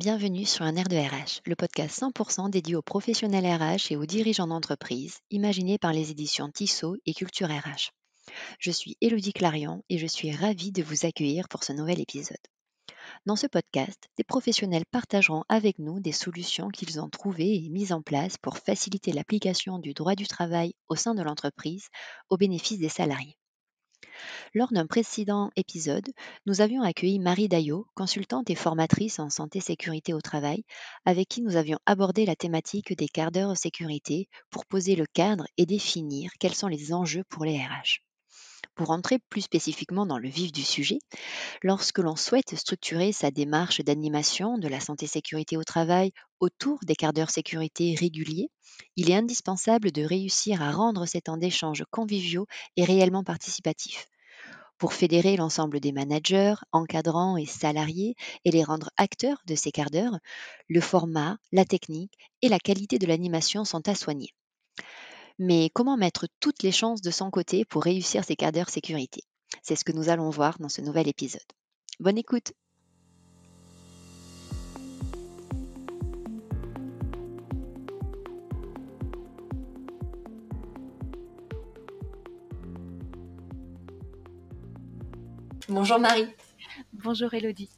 Bienvenue sur Un air de RH, le podcast 100% dédié aux professionnels RH et aux dirigeants d'entreprise, imaginé par les éditions Tissot et Culture RH. Je suis Élodie Clarion et je suis ravie de vous accueillir pour ce nouvel épisode. Dans ce podcast, des professionnels partageront avec nous des solutions qu'ils ont trouvées et mises en place pour faciliter l'application du droit du travail au sein de l'entreprise au bénéfice des salariés. Lors d'un précédent épisode, nous avions accueilli Marie Daillot, consultante et formatrice en santé sécurité au travail, avec qui nous avions abordé la thématique des quarts d'heure sécurité pour poser le cadre et définir quels sont les enjeux pour les RH. Pour entrer plus spécifiquement dans le vif du sujet, lorsque l'on souhaite structurer sa démarche d'animation de la santé sécurité au travail autour des quarts d'heure sécurité réguliers, il est indispensable de réussir à rendre ces temps d'échange conviviaux et réellement participatifs. Pour fédérer l'ensemble des managers, encadrants et salariés et les rendre acteurs de ces quarts d'heure, le format, la technique et la qualité de l'animation sont à soigner. Mais comment mettre toutes les chances de son côté pour réussir ces quarts d'heure sécurité? C'est ce que nous allons voir dans ce nouvel épisode. Bonne écoute Bonjour Marie. Bonjour Elodie.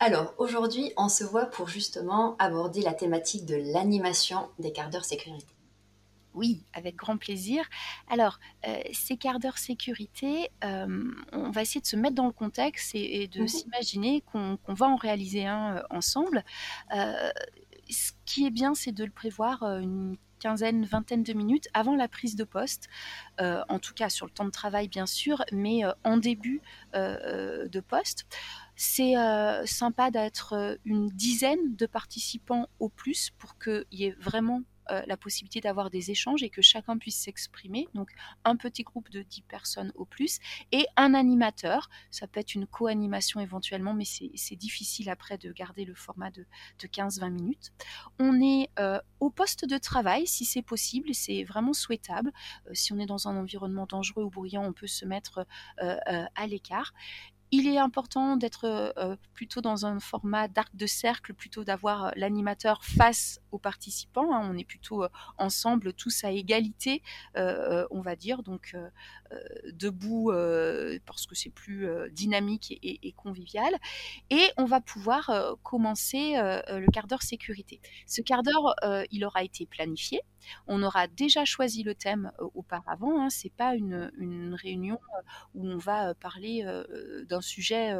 Alors aujourd'hui, on se voit pour justement aborder la thématique de l'animation des quarts d'heure sécurité. Oui, avec grand plaisir. Alors, euh, ces quarts d'heure sécurité, euh, on va essayer de se mettre dans le contexte et, de mmh s'imaginer qu'on va en réaliser un euh, ensemble. ce qui est bien, c'est de le prévoir une quinzaine, vingtaine de minutes avant la prise de poste, en tout cas sur le temps de travail bien sûr, mais en début de poste. C'est sympa d'être une dizaine de participants au plus pour qu'il y ait vraiment euh, la possibilité d'avoir des échanges et que chacun puisse s'exprimer. Donc un petit groupe de 10 personnes au plus et un animateur. Ça peut être une co-animation éventuellement, mais c'est difficile après de garder le format de, 15-20 minutes. On est euh, au poste de travail si c'est possible, c'est vraiment souhaitable. Euh, si on est dans un environnement dangereux ou bruyant, on peut se mettre à l'écart. Il est important d'être euh, plutôt dans un format d'arc de cercle, plutôt d'avoir euh, l'animateur face aux participants. Hein. On est plutôt euh, ensemble, tous à égalité, on va dire, donc debout parce que c'est plus dynamique et, convivial. Et on va pouvoir commencer le quart d'heure sécurité. Ce quart d'heure, il aura été planifié. On aura déjà choisi le thème auparavant. Hein. C'est pas une, une réunion où on va parler d'un sujet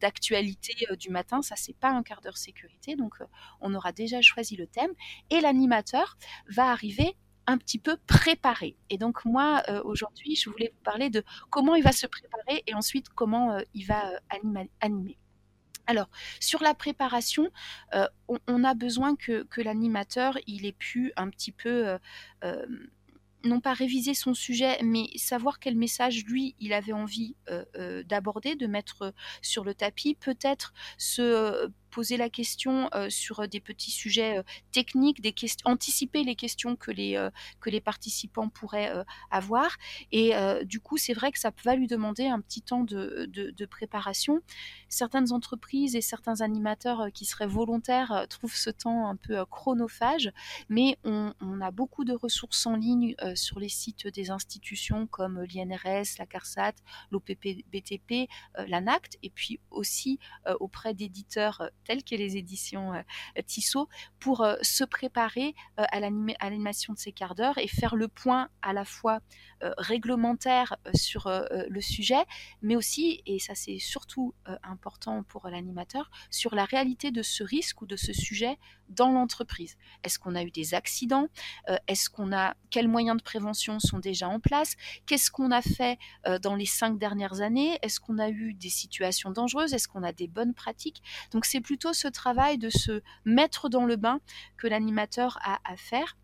d'actualité du matin. Ça, c'est pas un quart d'heure sécurité. Donc, on aura déjà choisi le thème et l'animateur va arriver un petit peu préparé. Et donc moi, aujourd'hui, je voulais vous parler de comment il va se préparer et ensuite comment il va animer. Alors, sur la préparation, on, a besoin que, l'animateur, il ait pu un petit peu non pas réviser son sujet, mais savoir quel message lui il avait envie d'aborder, de mettre sur le tapis, peut-être se poser la question sur des petits sujets techniques, des questions, anticiper les questions que les, que les participants pourraient avoir. Et du coup, c'est vrai que ça va lui demander un petit temps de, de, préparation. Certaines entreprises et certains animateurs qui seraient volontaires trouvent ce temps un peu chronophage, mais on, a beaucoup de ressources en ligne sur les sites des institutions comme l'INRS, la CARSAT, l'OPP-BTP, l'ANACT, et puis aussi auprès d'éditeurs telles que les éditions euh, Tissot, pour euh, se préparer euh, à l'animation de ces quarts d'heure et faire le point à la fois réglementaire sur le sujet, mais aussi, et ça c'est surtout important pour l'animateur, sur la réalité de ce risque ou de ce sujet dans l'entreprise. Est-ce qu'on a eu des accidents? Est-ce qu'on a quels moyens de prévention sont déjà en place? Qu'est-ce qu'on a fait dans les cinq dernières années? Est-ce qu'on a eu des situations dangereuses? Est-ce qu'on a des bonnes pratiques? Donc c'est plutôt ce travail de se mettre dans le bain que l'animateur a à faire.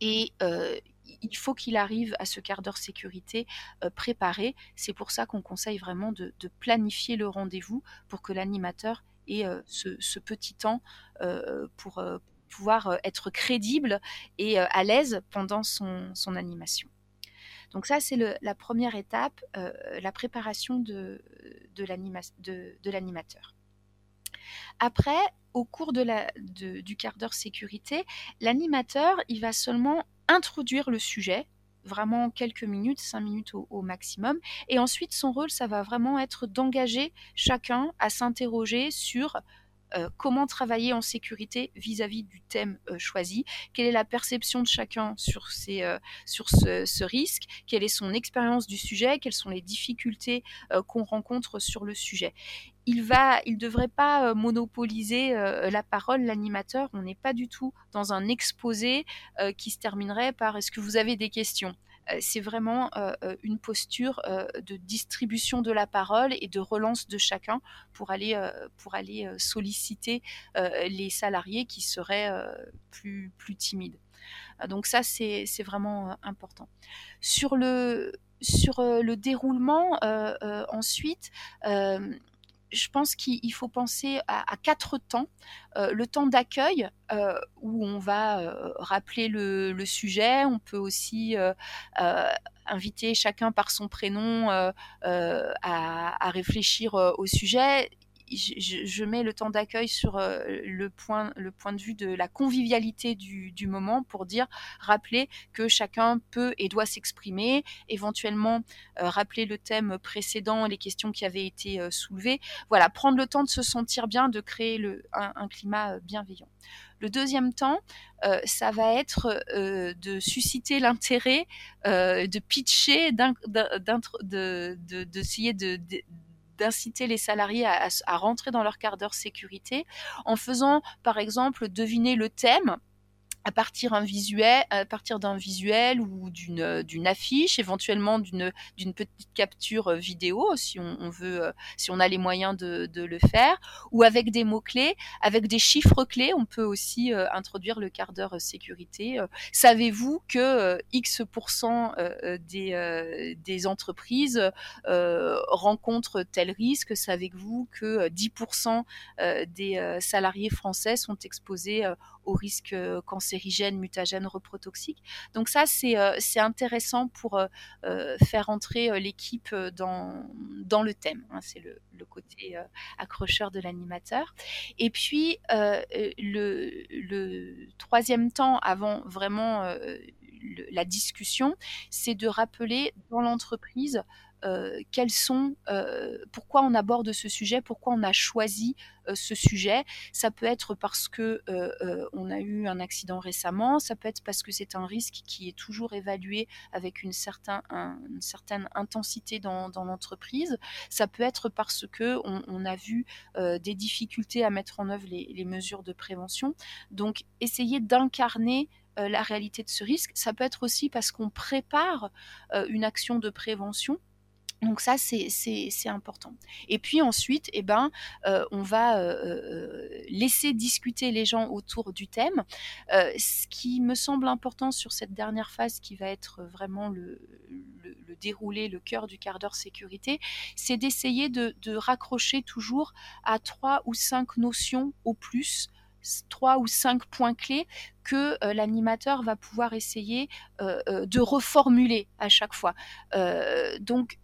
Et euh, il faut qu'il arrive à ce quart d'heure sécurité euh, préparé. C'est pour ça qu'on conseille vraiment de, planifier le rendez-vous pour que l'animateur ait euh, ce, petit temps pour pouvoir être crédible et à l'aise pendant son, animation. Donc ça, c'est la première étape, la préparation de, l'animateur. Après, au cours du quart d'heure sécurité, l'animateur, il va seulement introduire le sujet, vraiment quelques minutes, cinq minutes au, maximum. Et ensuite, son rôle, ça va vraiment être d'engager chacun à s'interroger sur comment travailler en sécurité vis-à-vis du thème euh, choisi, quelle est la perception de chacun sur, ces, euh, ce, risque, quelle est son expérience du sujet, quelles sont les difficultés qu'on rencontre sur le sujet? Il va, il devrait pas monopoliser la parole, l'animateur. On n'est pas du tout dans un exposé qui se terminerait par est-ce que vous avez des questions? C'est vraiment une posture de distribution de la parole et de relance de chacun pour aller, solliciter les salariés qui seraient plus, timides. Donc ça, c'est vraiment important. Sur le déroulement, ensuite, je pense qu'il faut penser à, quatre temps. Euh, le temps d'accueil, euh, où on va euh, rappeler le, sujet. On peut aussi inviter chacun par son prénom à, à, réfléchir au sujet je, mets le temps d'accueil sur euh, le, point, le point de vue de la convivialité du, moment pour dire, rappeler que chacun peut et doit s'exprimer, éventuellement euh, rappeler le thème précédent, les questions qui avaient été euh, soulevées. Voilà, prendre le temps de se sentir bien, de créer le, un, climat bienveillant. Le deuxième temps, ça va être de susciter l'intérêt, de pitcher, d'essayer de, d'inciter les salariés à, rentrer dans leur quart d'heure sécurité en faisant par exemple deviner le thème à partir d'un visuel ou d'une euh, affiche, éventuellement d'une petite capture euh, vidéo si on, veut, euh, si on a les moyens de, le faire, ou avec des mots clés, avec des chiffres clés, on peut aussi introduire le quart d'heure sécurité. Savez-vous que X des des entreprises rencontrent tel risque? Savez-vous que 10% des salariés français sont exposés au risque cancéreux cancérigènes, mutagènes, reprotoxiques. Donc ça, c'est euh, intéressant pour euh, euh, faire entrer l'équipe dans, dans le thème. Hein. c'est le, côté accrocheur de l'animateur. Et puis, le, le, troisième temps avant vraiment la discussion, c'est de rappeler dans l'entreprise quels sont, euh, pourquoi on aborde ce sujet, pourquoi on a choisi euh, ce sujet. Ça peut être parce que on a eu un accident récemment, ça peut être parce que c'est un risque qui est toujours évalué avec une, certain, une certaine intensité dans, l'entreprise. Ça peut être parce que on, a vu des difficultés à mettre en œuvre les mesures de prévention. Donc, essayer d'incarner la réalité de ce risque. Ça peut être aussi parce qu'on prépare une action de prévention donc ça, c'est important. Et puis ensuite, eh ben, euh, on va euh, euh, laisser discuter les gens autour du thème. ce qui me semble important sur cette dernière phase, qui va être vraiment le, le, déroulé, le cœur du quart d'heure sécurité, c'est d'essayer de, de, raccrocher toujours à trois ou cinq notions au plus trois ou cinq points clés que l'animateur va pouvoir essayer de reformuler à chaque fois. donc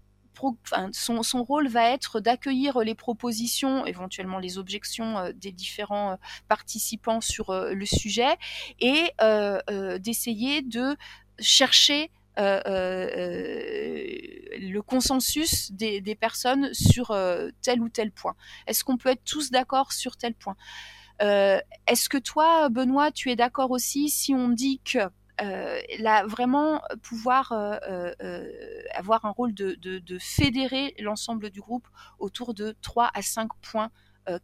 son, rôle va être d'accueillir les propositions, éventuellement les objections euh, des différents euh, participants sur euh, le sujet et d'essayer de chercher le consensus des, personnes sur tel ou tel point. Est-ce qu'on peut être tous d'accord sur tel point? Est-ce que toi, Benoît, tu es d'accord aussi si on dit que euh, là, vraiment pouvoir euh, euh, avoir un rôle de, fédérer l'ensemble du groupe autour de 3 à 5 points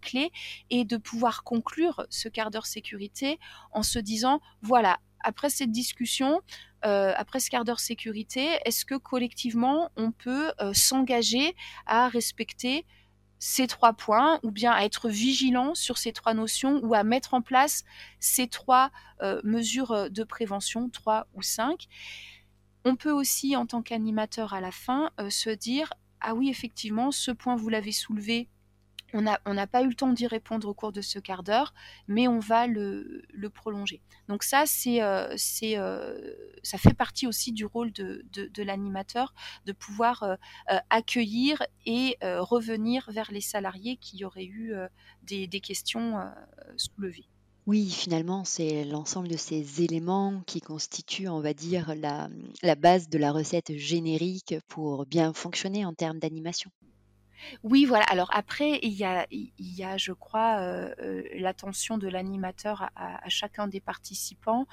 clés et de pouvoir conclure ce quart d'heure sécurité en se disant, voilà, après cette discussion, après ce quart d'heure sécurité, est-ce que collectivement on peut s'engager à respecter ces trois points, ou bien à être vigilant sur ces trois notions, ou à mettre en place ces trois euh, mesures euh, de prévention, trois ou cinq. On peut aussi, en tant qu'animateur à la fin, euh, se dire, ah oui, effectivement, ce point, vous l'avez soulevé, on n'a pas eu le temps d'y répondre au cours de ce quart d'heure, mais on va le, prolonger. Donc ça, c'est, euh, euh, ça fait partie aussi du rôle de, l'animateur, de pouvoir euh, accueillir et revenir vers les salariés qui auraient eu des, questions soulevés. Oui, finalement, c'est l'ensemble de ces éléments qui constituent, on va dire, la base de la recette générique pour bien fonctionner en termes d'animation. Oui, voilà. Alors après, il y a, il y a, je crois, euh, euh, l'attention de l'animateur à, chacun des participants,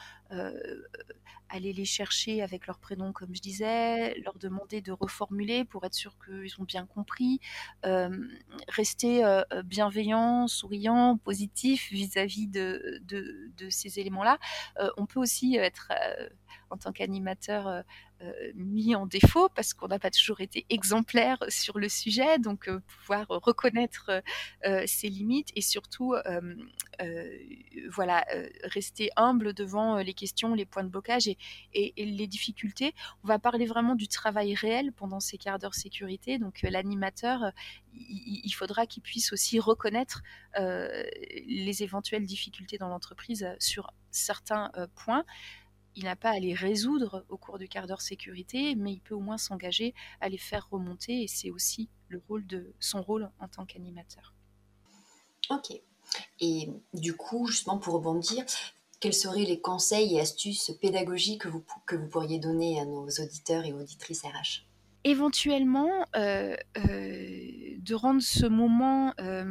aller les chercher avec leur prénom, comme je disais, leur demander de reformuler pour être sûr qu'ils ont bien compris, euh, rester euh, bienveillant, souriant, positif vis-à-vis de, de, ces éléments-là. Euh, on peut aussi être en tant qu'animateur euh, euh, mis en défaut parce qu'on n'a pas toujours été exemplaire sur le sujet, donc euh, pouvoir reconnaître ses limites et surtout voilà rester humble devant les les points de blocage et, les difficultés. On va parler vraiment du travail réel pendant ces quarts d'heure sécurité, donc l'animateur il, il, faudra qu'il puisse aussi reconnaître euh, les éventuelles difficultés dans l'entreprise sur certains euh, points il n'a pas à les résoudre au cours du quart d'heure sécurité, mais il peut au moins s'engager à les faire remonter et c'est aussi le rôle de son rôle en tant qu'animateur. Ok. Et du coup, justement pour rebondir, quels seraient les conseils et astuces pédagogiques que vous, pourriez donner à nos auditeurs et auditrices RH Éventuellement, euh, euh, de rendre ce moment euh,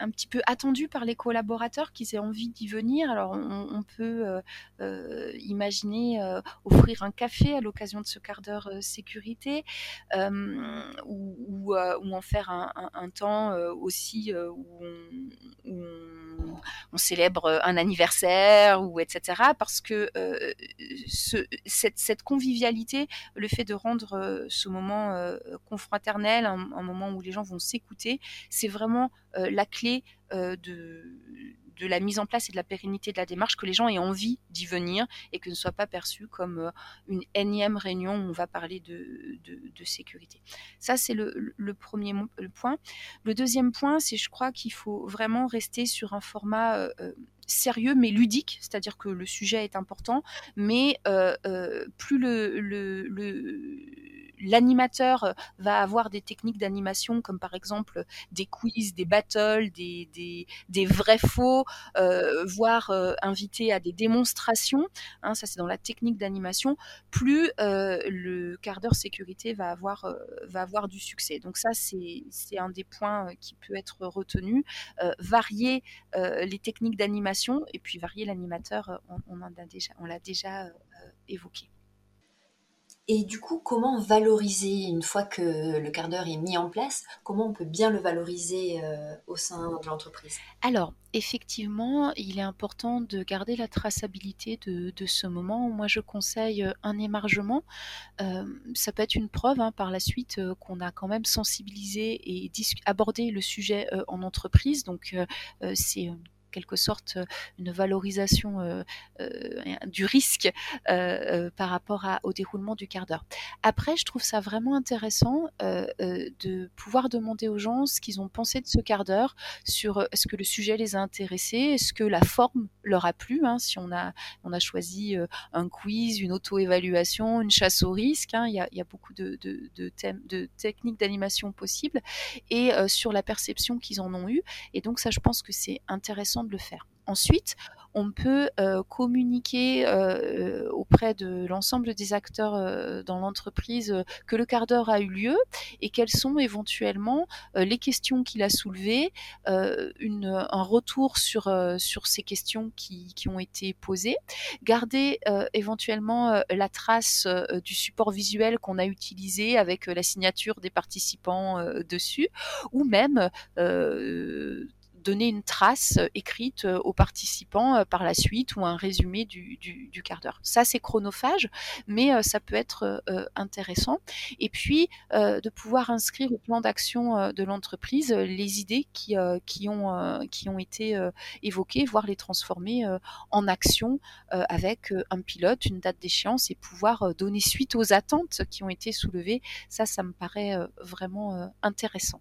un petit peu attendu par les collaborateurs qui aient envie d'y venir. Alors on, peut euh, euh, imaginer euh, offrir un café à l'occasion de ce quart d'heure sécurité ou, en faire un, temps aussi où on, célèbre un anniversaire ou etc. Parce que ce, cette, convivialité, le fait de rendre ce moment confraternel, un, moment où les gens vont s'écouter, c'est vraiment la clé euh, de, de la mise en place et de la pérennité de la démarche, que les gens aient envie d'y venir et que ne soit pas perçu comme euh, une énième réunion où on va parler de, de, sécurité. Ça, c'est le, le, premier le point. Le deuxième point, c'est je crois qu'il faut vraiment rester sur un format euh, sérieux mais ludique, c'est-à-dire que le sujet est important, mais plus le l'animateur va avoir des techniques d'animation comme par exemple des quiz, des battles, des, vrais faux, euh, voire euh, inviter à des démonstrations, hein, ça c'est dans la technique d'animation, plus euh, le quart d'heure sécurité va avoir, euh, du succès. Donc ça c'est un des points qui peut être retenu. varier les techniques d'animation et puis varier l'animateur, euh, on, l'a déjà euh, évoqué. Et du coup, comment valoriser, une fois que le quart d'heure est mis en place, comment on peut bien le valoriser euh, au sein de l'entreprise? Alors, effectivement, il est important de garder la traçabilité de, ce moment. Moi, je conseille un émargement. Euh, ça peut être une preuve hein, par la suite euh, qu'on a quand même sensibilisé et abordé le sujet en entreprise. Donc, c'est quelque sorte une valorisation euh, euh, du risque euh, euh, par rapport à, au déroulement du quart d'heure. Après, je trouve ça vraiment intéressant euh, euh, de pouvoir demander aux gens ce qu'ils ont pensé de ce quart d'heure, sur est-ce que le sujet les a intéressés, est-ce que la forme leur a plu, hein, si on a, on a choisi un quiz, une auto-évaluation, une chasse au risque, hein, il, y a, beaucoup de, de, de, techniques d'animation possibles, et sur la perception qu'ils en ont eu. Et donc ça, je pense que c'est intéressant de le faire. Ensuite, on peut euh, communiquer euh, auprès de l'ensemble des acteurs euh, dans l'entreprise euh, que le quart d'heure a eu lieu et quelles sont éventuellement euh, les questions qu'il a soulevées, euh, un retour sur, sur ces questions qui, qui, ont été posées, garder éventuellement la trace du support visuel qu'on a utilisé avec la signature des participants dessus, ou même donner une trace euh, écrite euh, aux participants euh, par la suite ou un résumé du, quart d'heure. Ça, c'est chronophage, mais ça peut être intéressant. Et puis, de pouvoir inscrire au plan d'action de l'entreprise les idées qui, qui, ont, qui ont été évoquées, voire les transformer en action avec un pilote, une date d'échéance et pouvoir donner suite aux attentes qui ont été soulevées. Ça, ça me paraît vraiment intéressant.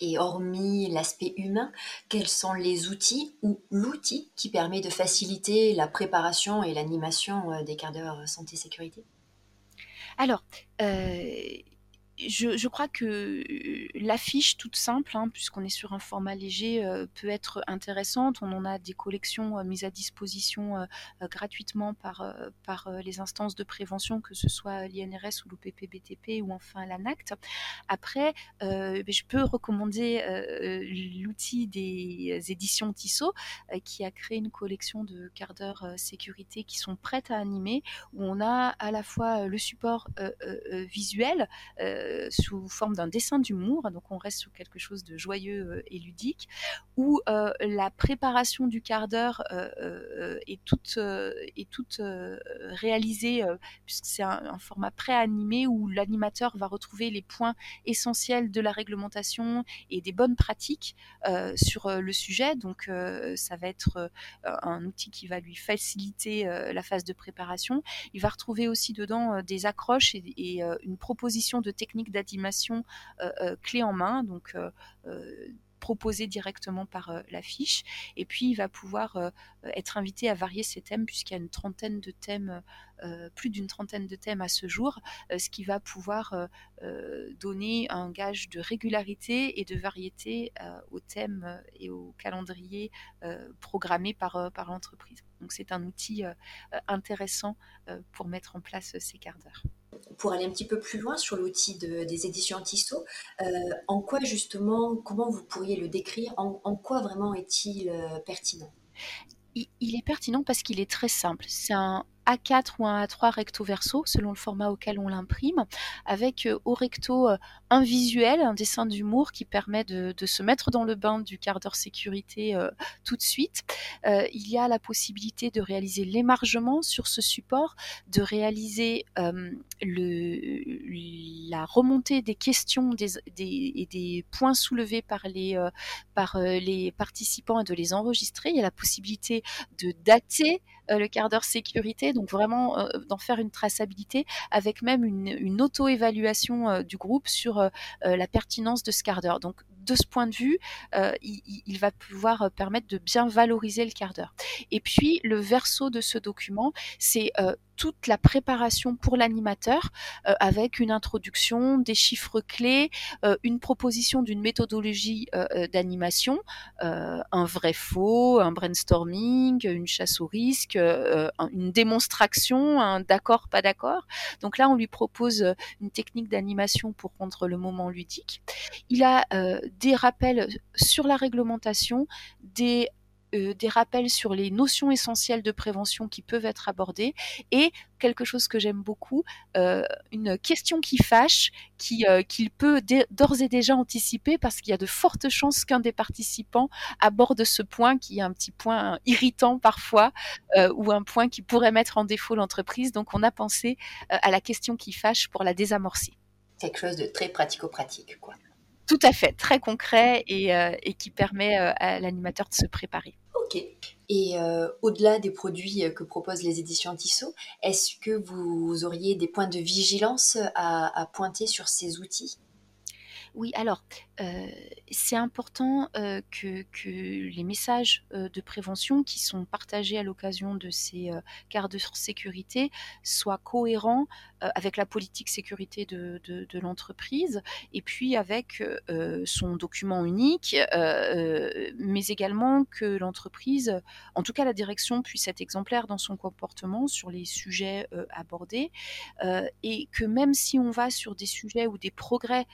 Et hormis l'aspect humain, quels sont les outils ou l'outil qui permet de faciliter la préparation et l'animation euh, des quarts d'heure santé-sécurité Alors, euh, je, crois que euh, l'affiche toute simple, hein, puisqu'on est sur un format léger, euh, peut être intéressante. On en a des collections euh, mises à disposition gratuitement par, par les instances de prévention, que ce soit l'INRS ou l'OPPBTP ou enfin l'ANACT. Après, je peux recommander l'outil des éditions Tissot, qui a créé une collection de quarts d'heure sécurité qui sont prêtes à animer, où on a à la fois le support visuel, sous forme d'un dessin d'humour, donc on reste sur quelque chose de joyeux euh, et ludique, où euh, la préparation du quart d'heure est toute, est toute réalisée, puisque c'est un, format pré-animé où l'animateur va retrouver les points essentiels de la réglementation et des bonnes pratiques sur le sujet. Donc ça va être un outil qui va lui faciliter la phase de préparation. Il va retrouver aussi dedans des accroches et, et une proposition de d'animation euh, euh, clé en main, donc euh, proposé directement par l'affiche. Et puis, il va pouvoir être invité à varier ses thèmes, puisqu'il y a une trentaine de thèmes, plus d'une trentaine de thèmes à ce jour, ce qui va pouvoir donner un gage de régularité et de variété aux thèmes et au calendrier programmés par, par l'entreprise. Donc, c'est un outil intéressant pour mettre en place ces quarts d'heure pour aller un petit peu plus loin sur l'outil des éditions Tissot, euh, en quoi justement, comment vous pourriez le décrire, en, quoi vraiment est-il euh, pertinent? Il, est pertinent parce qu'il est très simple. C'est un, a4 ou un A3 recto verso, selon le format auquel on l'imprime, avec euh, au recto euh, un visuel, un dessin d'humour qui permet de, se mettre dans le bain du quart d'heure sécurité euh, tout de suite. il y a la possibilité de réaliser l'émargement sur ce support, de réaliser la remontée des questions et des points soulevés par les, par les participants et de les enregistrer. Il y a la possibilité de dater le quart d'heure sécurité donc vraiment euh, d'en faire une traçabilité avec même une, auto-évaluation euh, du groupe sur euh, la pertinence de ce quart d'heure. Donc de ce point de vue, il, va pouvoir permettre de bien valoriser le quart d'heure. Et puis le verso de ce document, c'est toute la préparation pour l'animateur euh, avec une introduction, des chiffres clés, euh, une proposition d'une méthodologie euh, d'animation, un vrai faux, un brainstorming, une chasse au risque, une démonstration, un d'accord, pas d'accord. Donc là, on lui propose une technique d'animation pour rendre le moment ludique. Il a des rappels sur la réglementation, des euh, des rappels sur les notions essentielles de prévention qui peuvent être abordées et quelque chose que j'aime beaucoup, euh, une question qui fâche, qui euh, qu'il peut d'ores et déjà anticiper parce qu'il y a de fortes chances qu'un des participants aborde ce point qui est un petit point irritant parfois ou un point qui pourrait mettre en défaut l'entreprise. Donc on a pensé à la question qui fâche pour la désamorcer. Quelque chose de très pratico-pratique, quoi. Tout à fait, très concret et, euh, qui permet euh, à l'animateur de se préparer. Ok. Et euh, au-delà des produits que proposent les éditions Tissot, est-ce que vous auriez des points de vigilance à pointer sur ces outils? Oui, alors, euh, c'est important euh, que, les messages euh, de prévention qui sont partagés à l'occasion de ces quarts de sécurité soient cohérents avec la politique sécurité de, l'entreprise et puis avec son document unique, mais également que l'entreprise, en tout cas la direction, puisse être exemplaire dans son comportement sur les sujets abordés et que même si on va sur des sujets ou des progrès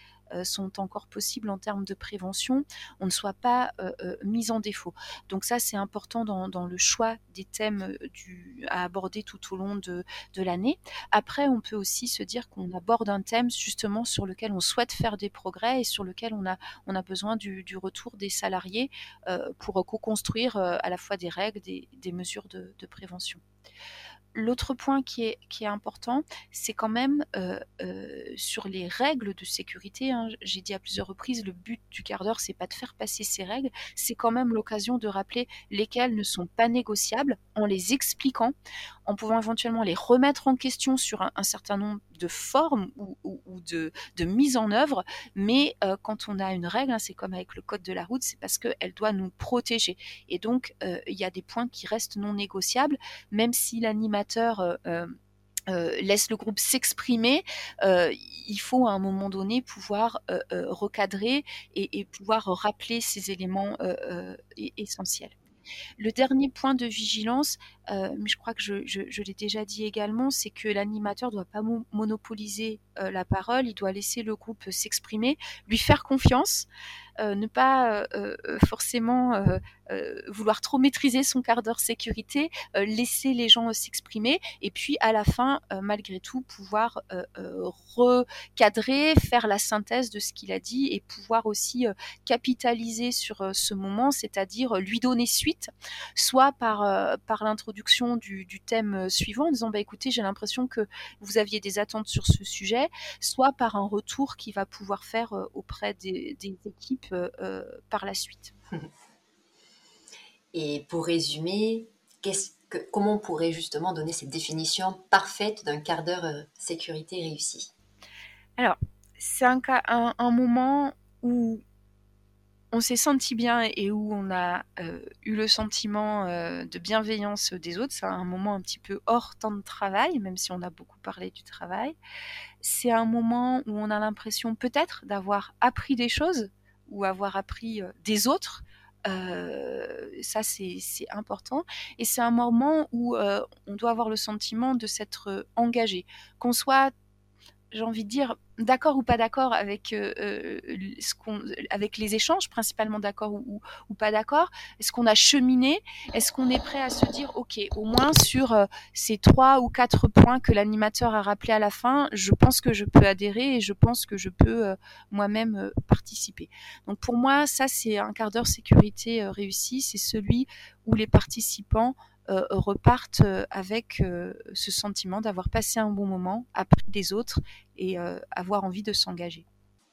sont encore possibles en termes de prévention, on ne soit pas euh, euh, mis en défaut. Donc ça, c'est important dans, le choix des thèmes à aborder tout au long de, l'année. Après, on peut aussi se dire qu'on aborde un thème justement sur lequel on souhaite faire des progrès et sur lequel on a besoin du, retour des salariés pour co-construire à la fois des règles, des, mesures de prévention l'autre point qui est, important, c'est quand même euh, euh, sur les règles de sécurité. Hein. J'ai dit à plusieurs reprises, le but du quart d'heure, c'est pas de faire passer ces règles, c'est quand même l'occasion de rappeler lesquelles ne sont pas négociables en les expliquant, en pouvant éventuellement les remettre en question sur un, certain nombre de formes ou, de, mise en œuvre. Mais euh, quand on a une règle, hein, c'est comme avec le code de la route, c'est parce qu'elle doit nous protéger. Et donc, il y a des points qui restent non négociables, même si l'animateur euh, euh, laisse le groupe s'exprimer, il faut à un moment donné pouvoir recadrer et, pouvoir rappeler ces éléments essentiels. Le dernier point de vigilance, mais je crois que je, l'ai déjà dit également, c'est que l'animateur ne doit pas monopoliser la parole, il doit laisser le groupe s'exprimer, lui faire confiance. Euh, ne pas euh, euh, forcément vouloir trop maîtriser son quart d'heure sécurité, laisser les gens s'exprimer et puis à la fin, malgré tout, pouvoir recadrer, faire la synthèse de ce qu'il a dit et pouvoir aussi capitaliser sur ce moment, c'est-à-dire lui donner suite, soit par, par l'introduction du, thème suivant en disant bah, écoutez, j'ai l'impression que vous aviez des attentes sur ce sujet, soit par un retour qu'il va pouvoir faire auprès des équipes euh, euh, par la suite. Et pour résumer, que, comment on pourrait justement donner cette définition parfaite d'un quart d'heure euh, sécurité réussi Alors, c'est un, un, un, moment où on s'est senti bien et où on a eu le sentiment de bienveillance des autres. C'est un moment un petit peu hors temps de travail, même si on a beaucoup parlé du travail. C'est un moment où on a l'impression peut-être d'avoir appris des choses ou avoir appris des autres. ça, c'est important. Et c'est un moment où on doit avoir le sentiment de s'être engagé. Qu'on soit j'ai envie de dire, d'accord ou pas d'accord avec euh, euh, ce qu'on, avec les échanges, principalement d'accord ou, pas d'accord? Est-ce qu'on a cheminé? Est-ce qu'on est prêt à se dire, ok, au moins sur euh, ces trois ou quatre points que l'animateur a rappelé à la fin, je pense que je peux adhérer et je pense que je peux moi-même participer. Donc pour moi, ça c'est un quart d'heure sécurité réussi, c'est celui où les participants euh, repartent euh, avec euh, ce sentiment d'avoir passé un bon moment, appris des autres et avoir envie de s'engager.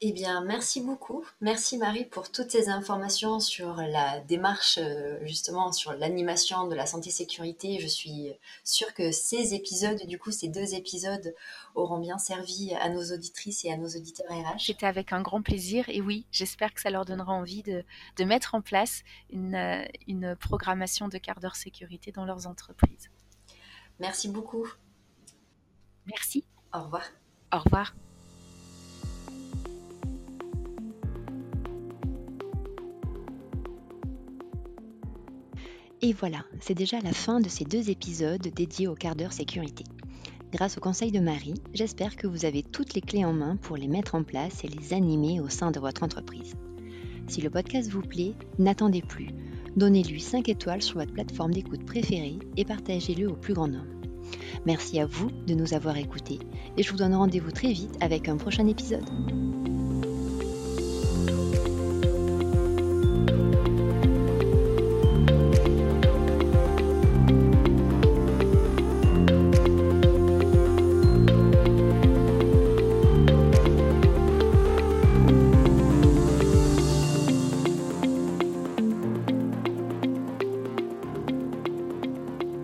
Eh bien, merci beaucoup. Merci Marie pour toutes ces informations sur la démarche, euh, justement, sur l'animation de la santé-sécurité. Je suis sûre que ces épisodes, du coup, ces deux épisodes auront bien servi à nos auditrices et à nos auditeurs RH. C'était avec un grand plaisir et oui, j'espère que ça leur donnera envie de, mettre en place une, euh, une programmation de quart d'heure sécurité dans leurs entreprises. Merci beaucoup. Merci. Au revoir. Au revoir. Et voilà, c'est déjà la fin de ces deux épisodes dédiés au quart d'heure sécurité. Grâce au conseil de Marie, j'espère que vous avez toutes les clés en main pour les mettre en place et les animer au sein de votre entreprise. Si le podcast vous plaît, n'attendez plus. Donnez-lui 5 étoiles sur votre plateforme d'écoute préférée et partagez-le au plus grand nombre. Merci à vous de nous avoir écoutés et je vous donne rendez-vous très vite avec un prochain épisode.